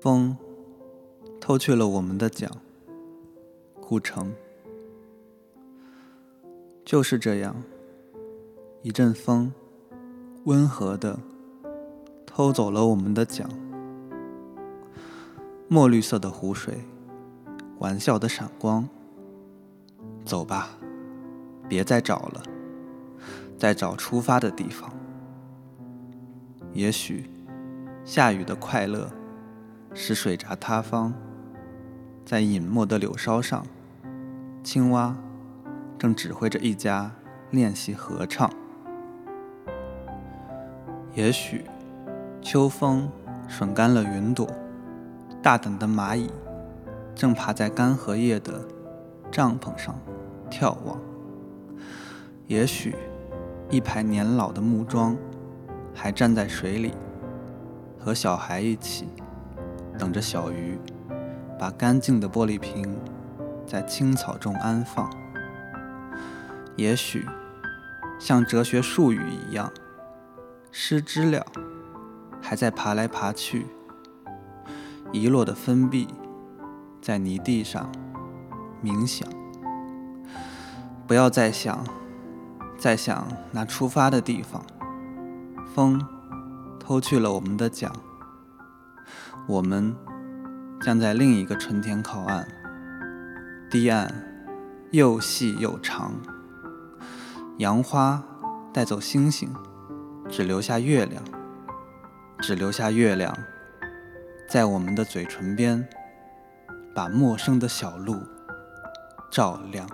风偷去了我们的桨，古城。就是这样，一阵风，温和的偷走了我们的桨。墨绿色的湖水，玩笑的闪光。走吧，别再找了，再找出发的地方。也许，下雨的快乐，使水闸塌方。在隐没的柳梢上，青蛙正指挥着一家练习合唱。也许，秋风吮干了云朵。大胆的蚂蚁正爬在干荷叶的帐篷上眺望。也许，一排年老的木桩还站在水里，和小孩一起等着小鱼把干净的玻璃瓶在青草中安放。也许，像哲学术语一样，失知了还在爬来爬去。遗落的分币在泥地上冥想。不要再想，再想那出发的地方。风偷去了我们的桨，我们将在另一个春天靠岸。堤岸又细又长，杨花带走星星，只留下月亮，只留下月亮。在我们的嘴唇边，把陌生的小路照亮。